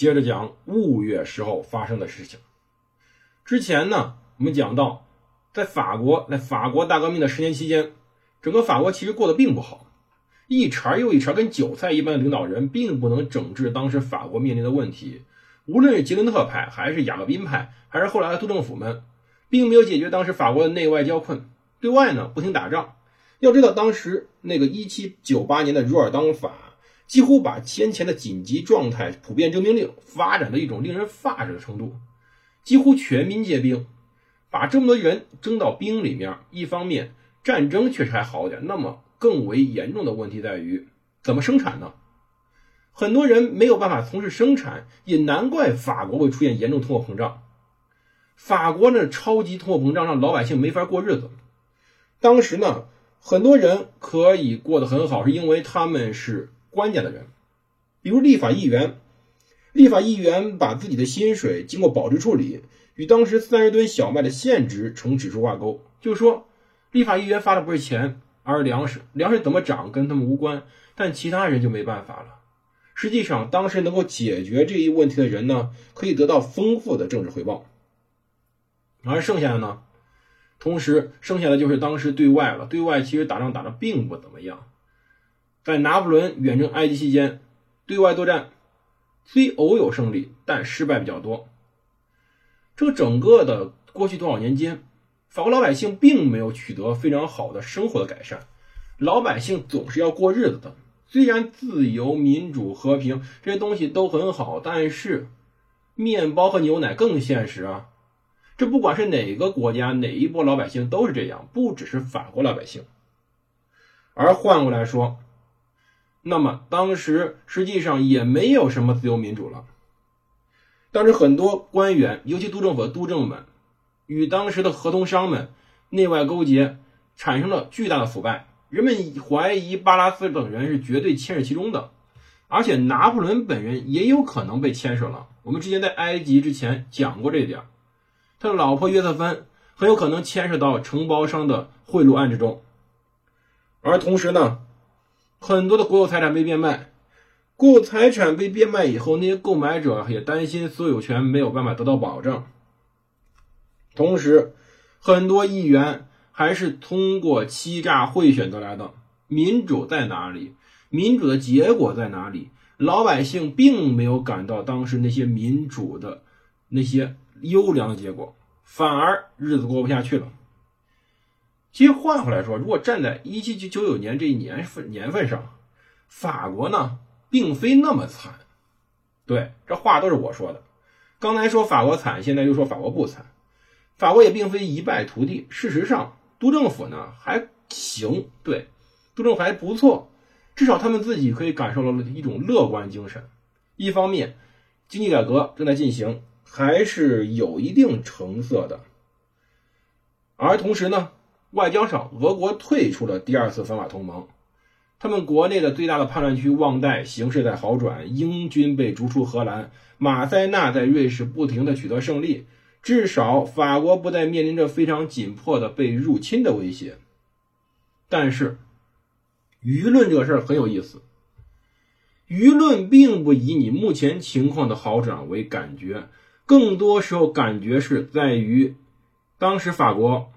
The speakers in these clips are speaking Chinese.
接着讲五月时候发生的事情。之前呢，我们讲到，在法国，在法国大革命的十年期间，整个法国其实过得并不好。一茬又一茬跟韭菜一般的领导人，并不能整治当时法国面临的问题。无论是吉伦特派，还是雅各宾派，还是后来的督政府们，并没有解决当时法国的内外交困。对外呢，不停打仗。要知道，当时那个一七九八年的若尔当法，几乎把先前的紧急状态普遍征兵令发展到一种令人发指的程度，几乎全民皆兵，把这么多人征到兵里面。一方面，战争确实还好点，那么。更为严重的问题在于怎么生产呢？很多人没有办法从事生产，也难怪法国会出现严重通货膨胀。法国呢，超级通货膨胀让老百姓没法过日子。当时呢，很多人可以过得很好，是因为他们是关键的人，比如立法议员。立法议员把自己的薪水经过保值处理，与当时三十吨小麦的现值成指数挂钩，就是说，立法议员发的不是钱。而是粮食，粮食怎么涨跟他们无关，但其他人就没办法了。实际上，当时能够解决这一问题的人呢，可以得到丰富的政治回报。而剩下的呢，同时剩下的就是当时对外了。对外其实打仗打的并不怎么样。在拿破仑远征埃及期间，对外作战虽偶有胜利，但失败比较多。这整个的过去多少年间。法国老百姓并没有取得非常好的生活的改善，老百姓总是要过日子的。虽然自由、民主、和平这些东西都很好，但是面包和牛奶更现实啊！这不管是哪个国家、哪一波老百姓都是这样，不只是法国老百姓。而换过来说，那么当时实际上也没有什么自由民主了。当时很多官员，尤其督政府的督政们。与当时的合同商们内外勾结，产生了巨大的腐败。人们怀疑巴拉斯等人是绝对牵涉其中的，而且拿破仑本人也有可能被牵涉了。我们之前在埃及之前讲过这一点，他的老婆约瑟芬很有可能牵涉到承包商的贿赂案之中。而同时呢，很多的国有财产被变卖，国有财产被变卖以后，那些购买者也担心所有权没有办法得到保障。同时，很多议员还是通过欺诈贿选得来的。民主在哪里？民主的结果在哪里？老百姓并没有感到当时那些民主的那些优良结果，反而日子过不下去了。其实换回来说，如果站在一七九九年这一年份年份上，法国呢并非那么惨。对，这话都是我说的。刚才说法国惨，现在又说法国不惨。法国也并非一败涂地，事实上，督政府呢还行，对，督政府还不错，至少他们自己可以感受到了一种乐观精神。一方面，经济改革正在进行，还是有一定成色的。而同时呢，外交上，俄国退出了第二次反法同盟，他们国内的最大的叛乱区旺代形势在好转，英军被逐出荷兰，马塞纳在瑞士不停的取得胜利。至少法国不再面临着非常紧迫的被入侵的威胁，但是舆论这个事儿很有意思，舆论并不以你目前情况的好转为感觉，更多时候感觉是在于当时法国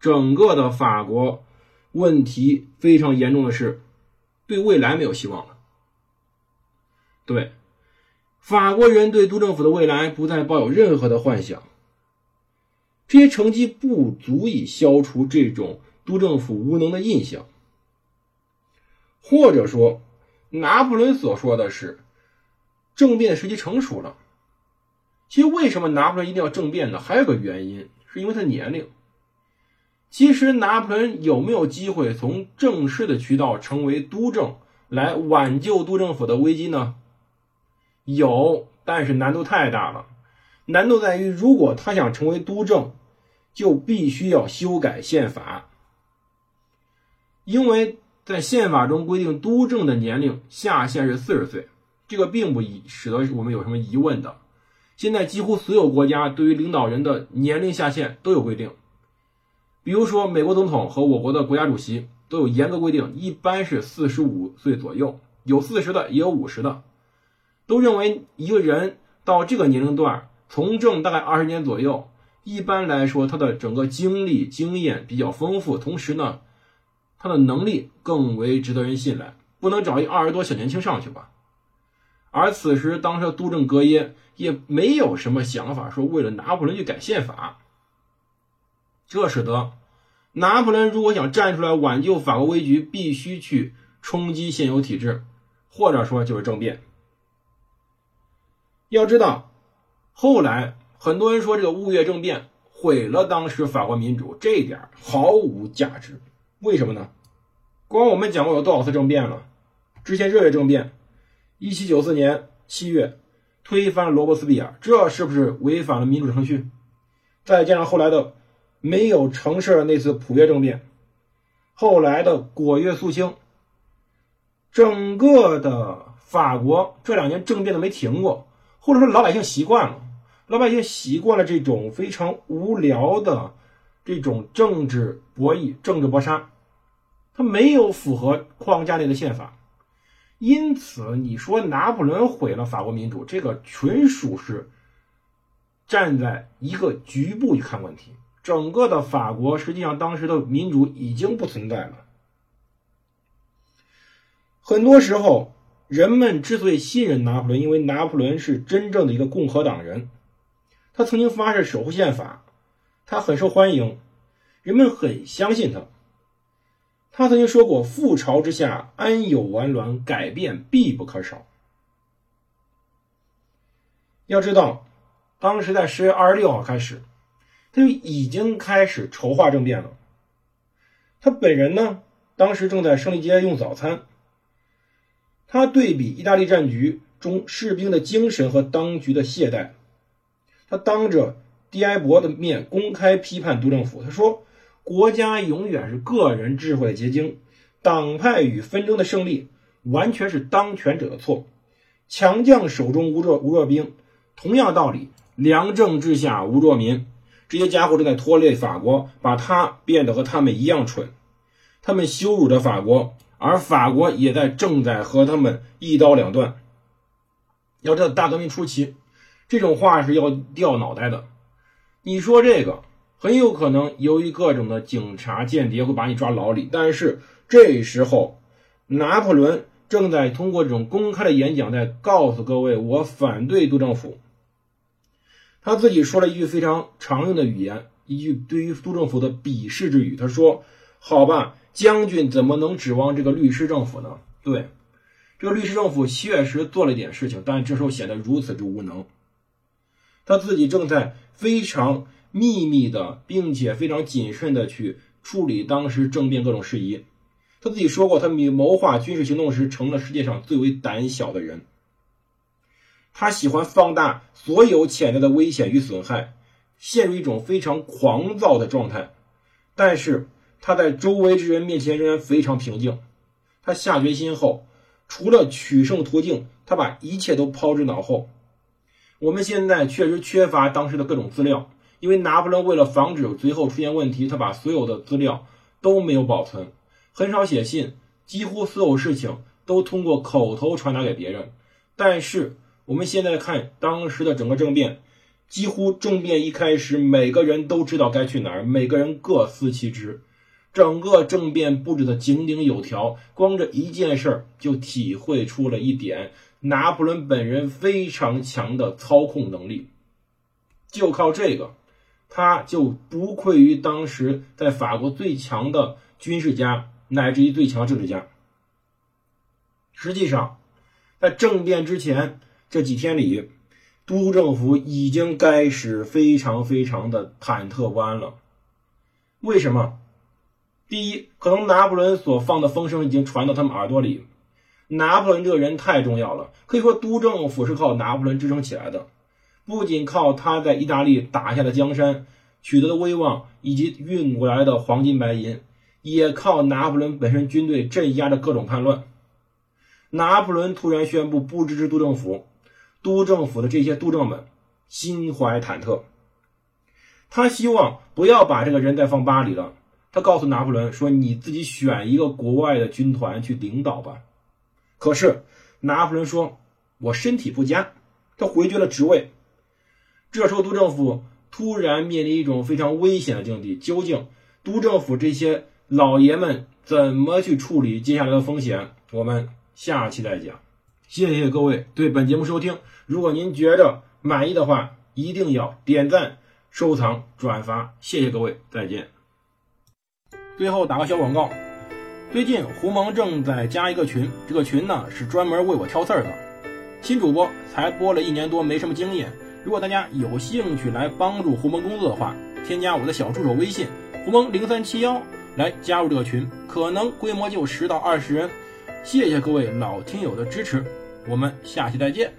整个的法国问题非常严重的是对未来没有希望了，对法国人对督政府的未来不再抱有任何的幻想。这些成绩不足以消除这种督政府无能的印象，或者说，拿破仑所说的是政变时机成熟了。其实，为什么拿破仑一定要政变呢？还有个原因，是因为他年龄。其实，拿破仑有没有机会从正式的渠道成为督政，来挽救督政府的危机呢？有。但是难度太大了。难度在于，如果他想成为督政，就必须要修改宪法，因为在宪法中规定督政的年龄下限是四十岁，这个并不使得我们有什么疑问的。现在几乎所有国家对于领导人的年龄下限都有规定，比如说美国总统和我国的国家主席都有严格规定，一般是四十五岁左右，有四十的，也有五十的，都认为一个人到这个年龄段。从政大概二十年左右，一般来说，他的整个经历经验比较丰富，同时呢，他的能力更为值得人信赖，不能找一二十多小年轻上去吧。而此时，当时的督政格耶也没有什么想法，说为了拿破仑去改宪法，这使得拿破仑如果想站出来挽救法国危局，必须去冲击现有体制，或者说就是政变。要知道。后来很多人说这个雾月政变毁了当时法国民主，这一点毫无价值。为什么呢？光我们讲过有多少次政变了？之前热月政变，一七九四年七月推翻了罗伯斯庇尔，这是不是违反了民主程序？再加上后来的没有成事的那次普约政变，后来的果月肃清，整个的法国这两年政变都没停过，或者说老百姓习惯了。老百姓习惯了这种非常无聊的这种政治博弈、政治搏杀，它没有符合框架内的宪法，因此你说拿破仑毁了法国民主，这个纯属是站在一个局部去看问题。整个的法国实际上当时的民主已经不存在了。很多时候，人们之所以信任拿破仑，因为拿破仑是真正的一个共和党人。他曾经发誓守护宪法，他很受欢迎，人们很相信他。他曾经说过：“覆巢之下，安有完卵？改变必不可少。”要知道，当时在十月二十六号开始，就已经开始筹划政变了。他本人呢，当时正在胜利街用早餐。他对比意大利战局中士兵的精神和当局的懈怠。他当着迪埃博的面公开批判督政府。他说：“国家永远是个人智慧的结晶，党派与纷争的胜利完全是当权者的错。强将手中无弱无弱兵，同样道理，良政治下无弱民。这些家伙正在拖累法国，把他变得和他们一样蠢。他们羞辱着法国，而法国也在正在和他们一刀两断。要知道，大革命初期。”这种话是要掉脑袋的。你说这个很有可能由于各种的警察间谍会把你抓牢里，但是这时候拿破仑正在通过这种公开的演讲在告诉各位，我反对督政府。他自己说了一句非常常用的语言，一句对于督政府的鄙视之语。他说：“好吧，将军怎么能指望这个律师政府呢？”对，这个律师政府确实做了一点事情，但这时候显得如此之无能。他自己正在非常秘密的，并且非常谨慎的去处理当时政变各种事宜。他自己说过，他谋划军事行动时成了世界上最为胆小的人。他喜欢放大所有潜在的危险与损害，陷入一种非常狂躁的状态。但是他在周围之人面前仍然非常平静。他下决心后，除了取胜途径，他把一切都抛之脑后。我们现在确实缺乏当时的各种资料，因为拿破仑为了防止最后出现问题，他把所有的资料都没有保存，很少写信，几乎所有事情都通过口头传达给别人。但是我们现在看当时的整个政变，几乎政变一开始，每个人都知道该去哪儿，每个人各司其职，整个政变布置的井井有条。光这一件事儿就体会出了一点。拿破仑本人非常强的操控能力，就靠这个，他就不愧于当时在法国最强的军事家，乃至于最强政治家。实际上，在政变之前这几天里，都政府已经开始非常非常的忐忑不安了。为什么？第一，可能拿破仑所放的风声已经传到他们耳朵里。拿破仑这个人太重要了，可以说督政府是靠拿破仑支撑起来的。不仅靠他在意大利打下的江山、取得的威望以及运过来的黄金白银，也靠拿破仑本身军队镇压的各种叛乱。拿破仑突然宣布不支持督政府，督政府的这些督政们心怀忐忑。他希望不要把这个人再放巴黎了。他告诉拿破仑说：“你自己选一个国外的军团去领导吧。”可是拿破仑说：“我身体不佳。”他回绝了职位。这时候，督政府突然面临一种非常危险的境地。究竟督政府这些老爷们怎么去处理接下来的风险？我们下期再讲。谢谢各位对本节目收听。如果您觉着满意的话，一定要点赞、收藏、转发。谢谢各位，再见。最后打个小广告，最近胡蒙正在加一个群，这个群呢是专门为我挑刺儿的。新主播才播了一年多，没什么经验。如果大家有兴趣来帮助胡蒙工作的话，添加我的小助手微信胡蒙零三七幺来加入这个群，可能规模就十到二十人。谢谢各位老听友的支持，我们下期再见。